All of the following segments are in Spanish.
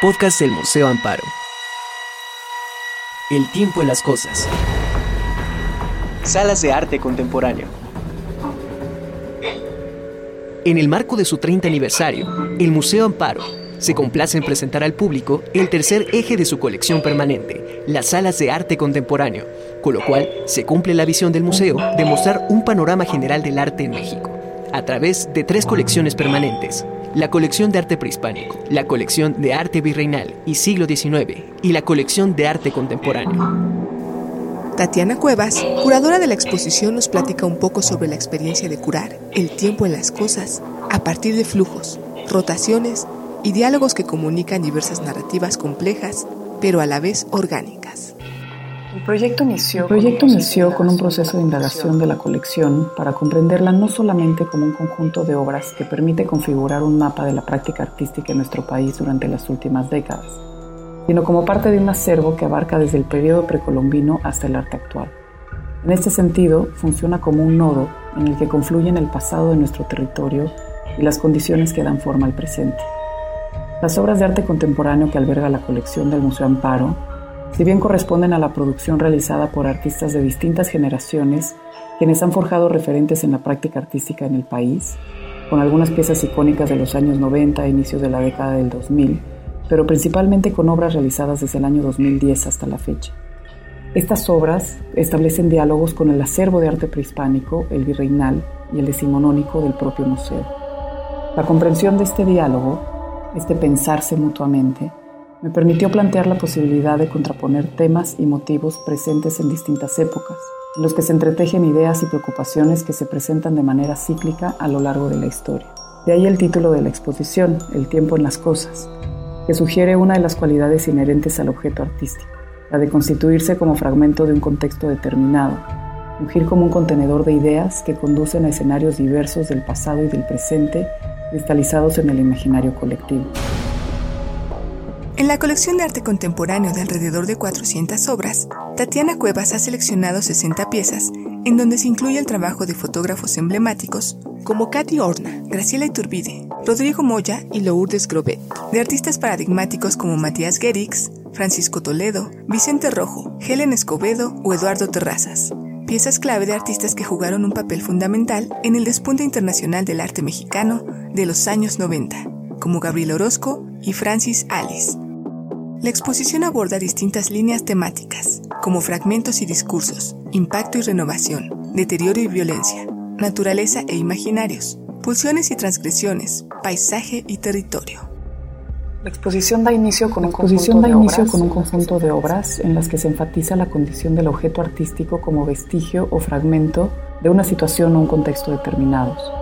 podcast del Museo Amparo. El tiempo en las cosas. Salas de arte contemporáneo. En el marco de su 30 aniversario, el Museo Amparo se complace en presentar al público el tercer eje de su colección permanente, las salas de arte contemporáneo, con lo cual se cumple la visión del museo de mostrar un panorama general del arte en México, a través de tres colecciones permanentes, la colección de arte prehispánico, la colección de arte virreinal y siglo XIX y la colección de arte contemporáneo. Tatiana Cuevas, curadora de la exposición, nos platica un poco sobre la experiencia de curar el tiempo en las cosas a partir de flujos, rotaciones y diálogos que comunican diversas narrativas complejas, pero a la vez orgánicas. El proyecto inició, con un proceso de indagación de la colección para comprenderla no solamente como un conjunto de obras que permite configurar un mapa de la práctica artística en nuestro país durante las últimas décadas, sino como parte de un acervo que abarca desde el periodo precolombino hasta el arte actual. En este sentido, funciona como un nodo en el que confluyen el pasado de nuestro territorio y las condiciones que dan forma al presente. Las obras de arte contemporáneo que alberga la colección del Museo Amparo si bien corresponden a la producción realizada por artistas de distintas generaciones, quienes han forjado referentes en la práctica artística en el país, con algunas piezas icónicas de los años 90 e inicios de la década del 2000, pero principalmente con obras realizadas desde el año 2010 hasta la fecha. Estas obras establecen diálogos con el acervo de arte prehispánico, el virreinal y el decimonónico del propio museo. La comprensión de este diálogo, este pensarse mutuamente, me permitió plantear la posibilidad de contraponer temas y motivos presentes en distintas épocas, en los que se entretejen ideas y preocupaciones que se presentan de manera cíclica a lo largo de la historia. De ahí el título de la exposición, El tiempo en las cosas, que sugiere una de las cualidades inherentes al objeto artístico, la de constituirse como fragmento de un contexto determinado, fungir como un contenedor de ideas que conducen a escenarios diversos del pasado y del presente, cristalizados en el imaginario colectivo. En la colección de arte contemporáneo de alrededor de 400 obras, Tatiana Cuevas ha seleccionado 60 piezas, en donde se incluye el trabajo de fotógrafos emblemáticos como Katy Orna, Graciela Iturbide, Rodrigo Moya y Lourdes Grobet, de artistas paradigmáticos como Matías Guerix, Francisco Toledo, Vicente Rojo, Helen Escobedo o Eduardo Terrazas, piezas clave de artistas que jugaron un papel fundamental en el despunte internacional del arte mexicano de los años 90, como Gabriel Orozco y Francis Alice. La exposición aborda distintas líneas temáticas, como fragmentos y discursos, impacto y renovación, deterioro y violencia, naturaleza e imaginarios, pulsiones y transgresiones, paisaje y territorio. La exposición da inicio con un, conjunto, de inicio con un conjunto de obras en las que se enfatiza la condición del objeto artístico como vestigio o fragmento de una situación o un contexto determinados,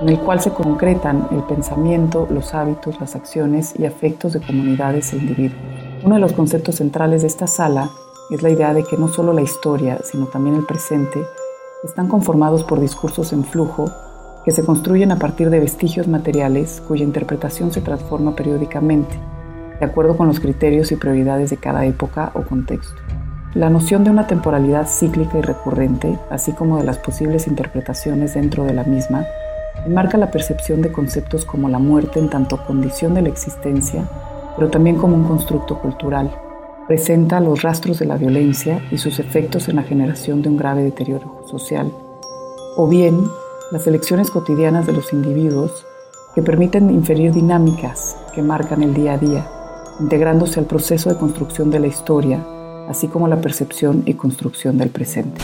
en el cual se concretan el pensamiento, los hábitos, las acciones y afectos de comunidades e individuos. Uno de los conceptos centrales de esta sala es la idea de que no solo la historia, sino también el presente, están conformados por discursos en flujo que se construyen a partir de vestigios materiales cuya interpretación se transforma periódicamente, de acuerdo con los criterios y prioridades de cada época o contexto. La noción de una temporalidad cíclica y recurrente, así como de las posibles interpretaciones dentro de la misma, enmarca la percepción de conceptos como la muerte en tanto condición de la existencia pero también como un constructo cultural. Presenta los rastros de la violencia y sus efectos en la generación de un grave deterioro social. O bien, las elecciones cotidianas de los individuos que permiten inferir dinámicas que marcan el día a día, integrándose al proceso de construcción de la historia, así como la percepción y construcción del presente.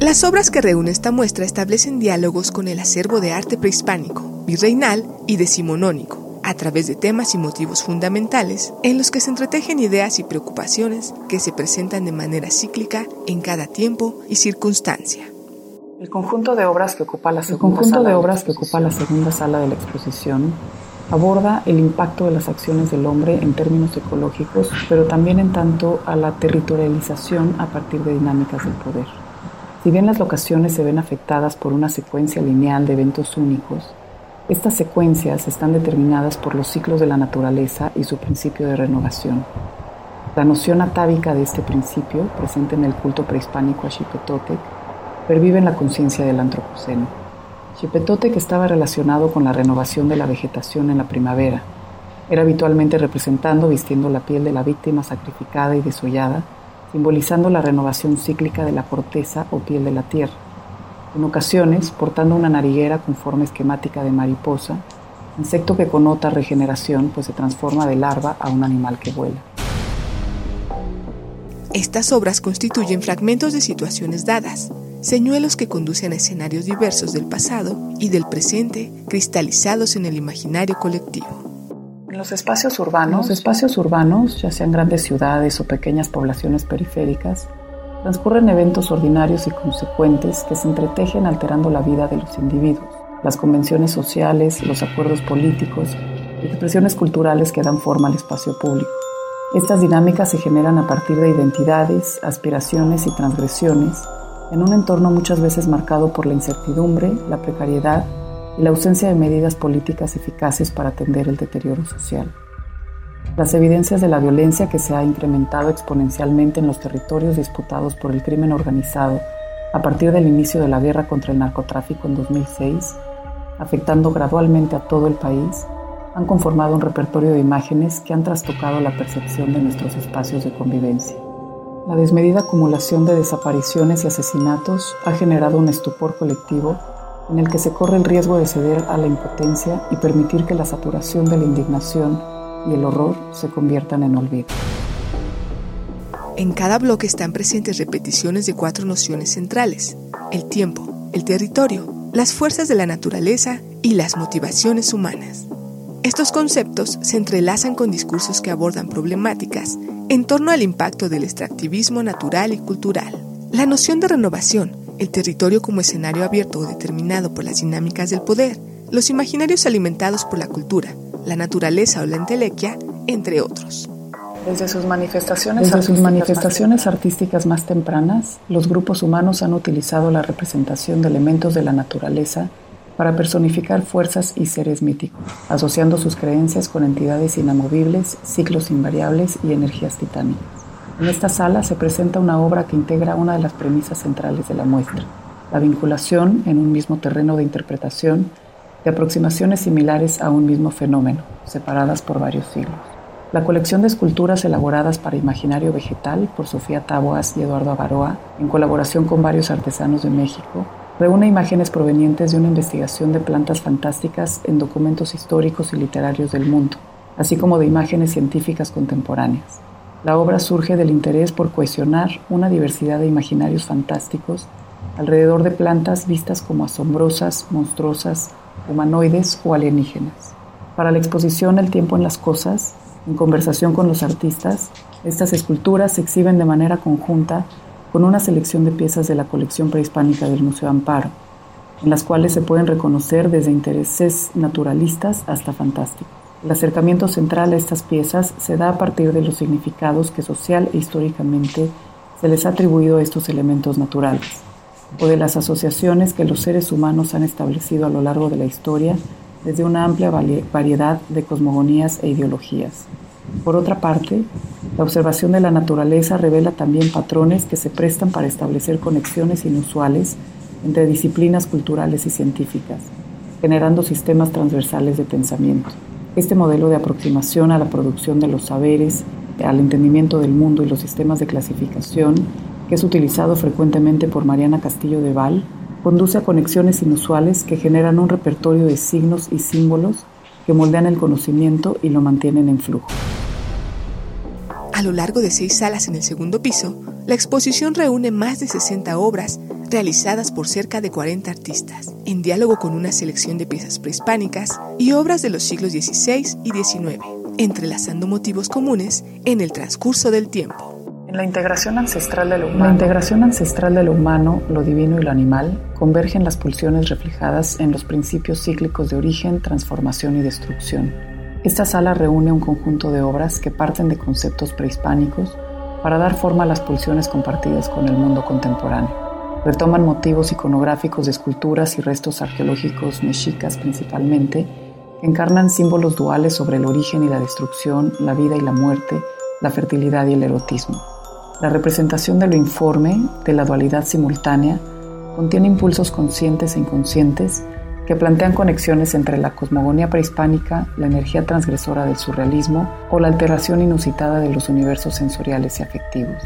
Las obras que reúne esta muestra establecen diálogos con el acervo de arte prehispánico, virreinal y decimonónico, a través de temas y motivos fundamentales en los que se entretejen ideas y preocupaciones que se presentan de manera cíclica en cada tiempo y circunstancia. El conjunto de obras que ocupa la segunda, sala, de obras que ocupa la segunda sala de la exposición aborda el impacto de las acciones del hombre en términos ecológicos, pero también en tanto a la territorialización a partir de dinámicas del poder. Si bien las locaciones se ven afectadas por una secuencia lineal de eventos únicos, estas secuencias están determinadas por los ciclos de la naturaleza y su principio de renovación. La noción atávica de este principio, presente en el culto prehispánico a Xipetotec, pervive en la conciencia del antropoceno. Xipetotec estaba relacionado con la renovación de la vegetación en la primavera, Era habitualmente representando vistiendo la piel de la víctima sacrificada y desollada, simbolizando la renovación cíclica de la corteza o piel de la tierra. En ocasiones, portando una nariguera con forma esquemática de mariposa, insecto que connota regeneración, pues se transforma de larva a un animal que vuela. Estas obras constituyen fragmentos de situaciones dadas, señuelos que conducen a escenarios diversos del pasado y del presente, cristalizados en el imaginario colectivo. En los espacios urbanos, los espacios urbanos, ya sean grandes ciudades o pequeñas poblaciones periféricas, transcurren eventos ordinarios y consecuentes que se entretejen alterando la vida de los individuos, las convenciones sociales, los acuerdos políticos expresiones culturales que dan forma al espacio público. Estas dinámicas se generan a partir de identidades, aspiraciones y transgresiones en un entorno muchas veces marcado por la incertidumbre, la precariedad y la ausencia de medidas políticas eficaces para atender el deterioro social. Las evidencias de la violencia que se ha incrementado exponencialmente en los territorios disputados por el crimen organizado a partir del inicio de la guerra contra el narcotráfico en 2006, afectando gradualmente a todo el país, han conformado un repertorio de imágenes que han trastocado la percepción de nuestros espacios de convivencia. La desmedida acumulación de desapariciones y asesinatos ha generado un estupor colectivo en el que se corre el riesgo de ceder a la impotencia y permitir que la saturación de la indignación y el horror se conviertan en olvido. En cada bloque están presentes repeticiones de cuatro nociones centrales, el tiempo, el territorio, las fuerzas de la naturaleza y las motivaciones humanas. Estos conceptos se entrelazan con discursos que abordan problemáticas en torno al impacto del extractivismo natural y cultural. La noción de renovación, el territorio como escenario abierto o determinado por las dinámicas del poder, los imaginarios alimentados por la cultura, la naturaleza o la entelequia, entre otros. Desde sus manifestaciones, Desde sus manifestaciones artísticas más tempranas, los grupos humanos han utilizado la representación de elementos de la naturaleza para personificar fuerzas y seres míticos, asociando sus creencias con entidades inamovibles, ciclos invariables y energías titánicas. En esta sala se presenta una obra que integra una de las premisas centrales de la muestra, la vinculación en un mismo terreno de interpretación de aproximaciones similares a un mismo fenómeno, separadas por varios siglos. La colección de esculturas elaboradas para imaginario vegetal por Sofía Taboas y Eduardo Avaroa, en colaboración con varios artesanos de México, reúne imágenes provenientes de una investigación de plantas fantásticas en documentos históricos y literarios del mundo, así como de imágenes científicas contemporáneas. La obra surge del interés por cohesionar una diversidad de imaginarios fantásticos alrededor de plantas vistas como asombrosas, monstruosas, humanoides o alienígenas. Para la exposición El tiempo en las cosas, en conversación con los artistas, estas esculturas se exhiben de manera conjunta con una selección de piezas de la colección prehispánica del Museo Amparo, en las cuales se pueden reconocer desde intereses naturalistas hasta fantásticos. El acercamiento central a estas piezas se da a partir de los significados que social e históricamente se les ha atribuido a estos elementos naturales, o de las asociaciones que los seres humanos han establecido a lo largo de la historia desde una amplia variedad de cosmogonías e ideologías. Por otra parte, la observación de la naturaleza revela también patrones que se prestan para establecer conexiones inusuales entre disciplinas culturales y científicas, generando sistemas transversales de pensamiento. Este modelo de aproximación a la producción de los saberes, al entendimiento del mundo y los sistemas de clasificación, que es utilizado frecuentemente por Mariana Castillo de Val, conduce a conexiones inusuales que generan un repertorio de signos y símbolos que moldean el conocimiento y lo mantienen en flujo. A lo largo de seis salas en el segundo piso, la exposición reúne más de 60 obras realizadas por cerca de 40 artistas, en diálogo con una selección de piezas prehispánicas y obras de los siglos XVI y XIX, entrelazando motivos comunes en el transcurso del tiempo. La integración ancestral de lo humano, la integración ancestral de lo humano, lo divino y lo animal convergen las pulsiones reflejadas en los principios cíclicos de origen, transformación y destrucción esta sala reúne un conjunto de obras que parten de conceptos prehispánicos para dar forma a las pulsiones compartidas con el mundo contemporáneo. Retoman motivos iconográficos de esculturas y restos arqueológicos mexicas principalmente, que encarnan símbolos duales sobre el origen y la destrucción, la vida y la muerte, la fertilidad y el erotismo. La representación de lo informe, de la dualidad simultánea, contiene impulsos conscientes e inconscientes que plantean conexiones entre la cosmogonía prehispánica, la energía transgresora del surrealismo o la alteración inusitada de los universos sensoriales y afectivos.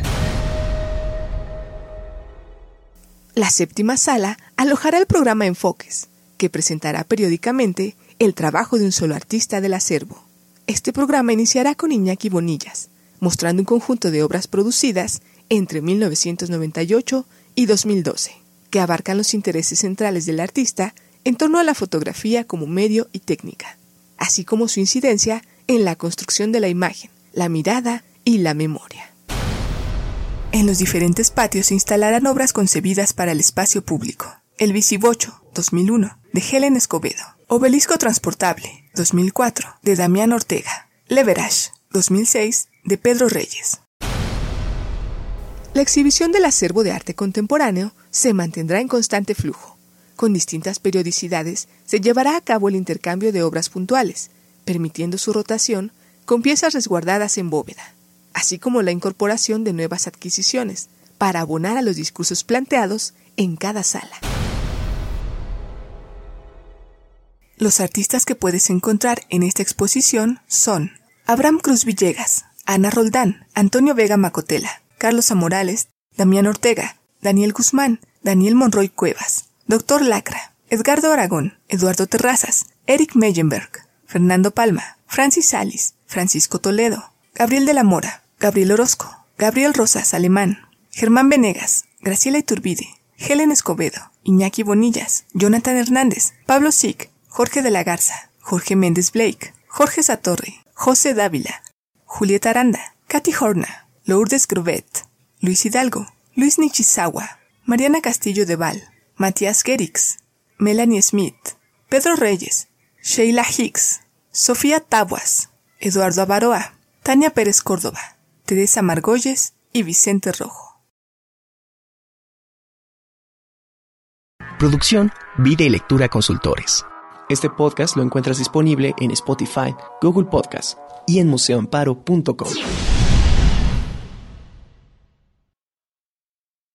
La séptima sala alojará el programa Enfoques, que presentará periódicamente el trabajo de un solo artista del acervo. Este programa iniciará con Iñaki Bonillas, mostrando un conjunto de obras producidas entre 1998 y 2012, que abarcan los intereses centrales del artista en torno a la fotografía como medio y técnica, así como su incidencia en la construcción de la imagen, la mirada y la memoria. En los diferentes patios se instalarán obras concebidas para el espacio público. El Bicibocho, 2001, de Helen Escobedo. Obelisco Transportable, 2004, de Damián Ortega. Leverage, 2006, de Pedro Reyes. La exhibición del acervo de arte contemporáneo se mantendrá en constante flujo. Con distintas periodicidades se llevará a cabo el intercambio de obras puntuales, permitiendo su rotación con piezas resguardadas en bóveda, así como la incorporación de nuevas adquisiciones para abonar a los discursos planteados en cada sala. Los artistas que puedes encontrar en esta exposición son Abraham Cruz Villegas, Ana Roldán, Antonio Vega Macotela, Carlos Amorales, Damián Ortega, Daniel Guzmán, Daniel Monroy Cuevas, Doctor Lacra, Edgardo Aragón, Eduardo Terrazas, Eric Meyenberg, Fernando Palma, Francis Salis, Francisco Toledo, Gabriel de la Mora, Gabriel Orozco, Gabriel Rosas Alemán, Germán Venegas, Graciela Iturbide, Helen Escobedo, Iñaki Bonillas, Jonathan Hernández, Pablo Sick, Jorge de la Garza, Jorge Méndez Blake, Jorge Satorre, José Dávila, Julieta Aranda, Katy Horna, Lourdes Grubet, Luis Hidalgo, Luis Nichizawa, Mariana Castillo de Val, Matías Gerix, Melanie Smith, Pedro Reyes, Sheila Hicks, Sofía Tabuas, Eduardo Avaroa, Tania Pérez Córdoba, Teresa Margolles y Vicente Rojo. Producción, Vida y Lectura Consultores. Este podcast lo encuentras disponible en Spotify, Google Podcast y en museoamparo.com.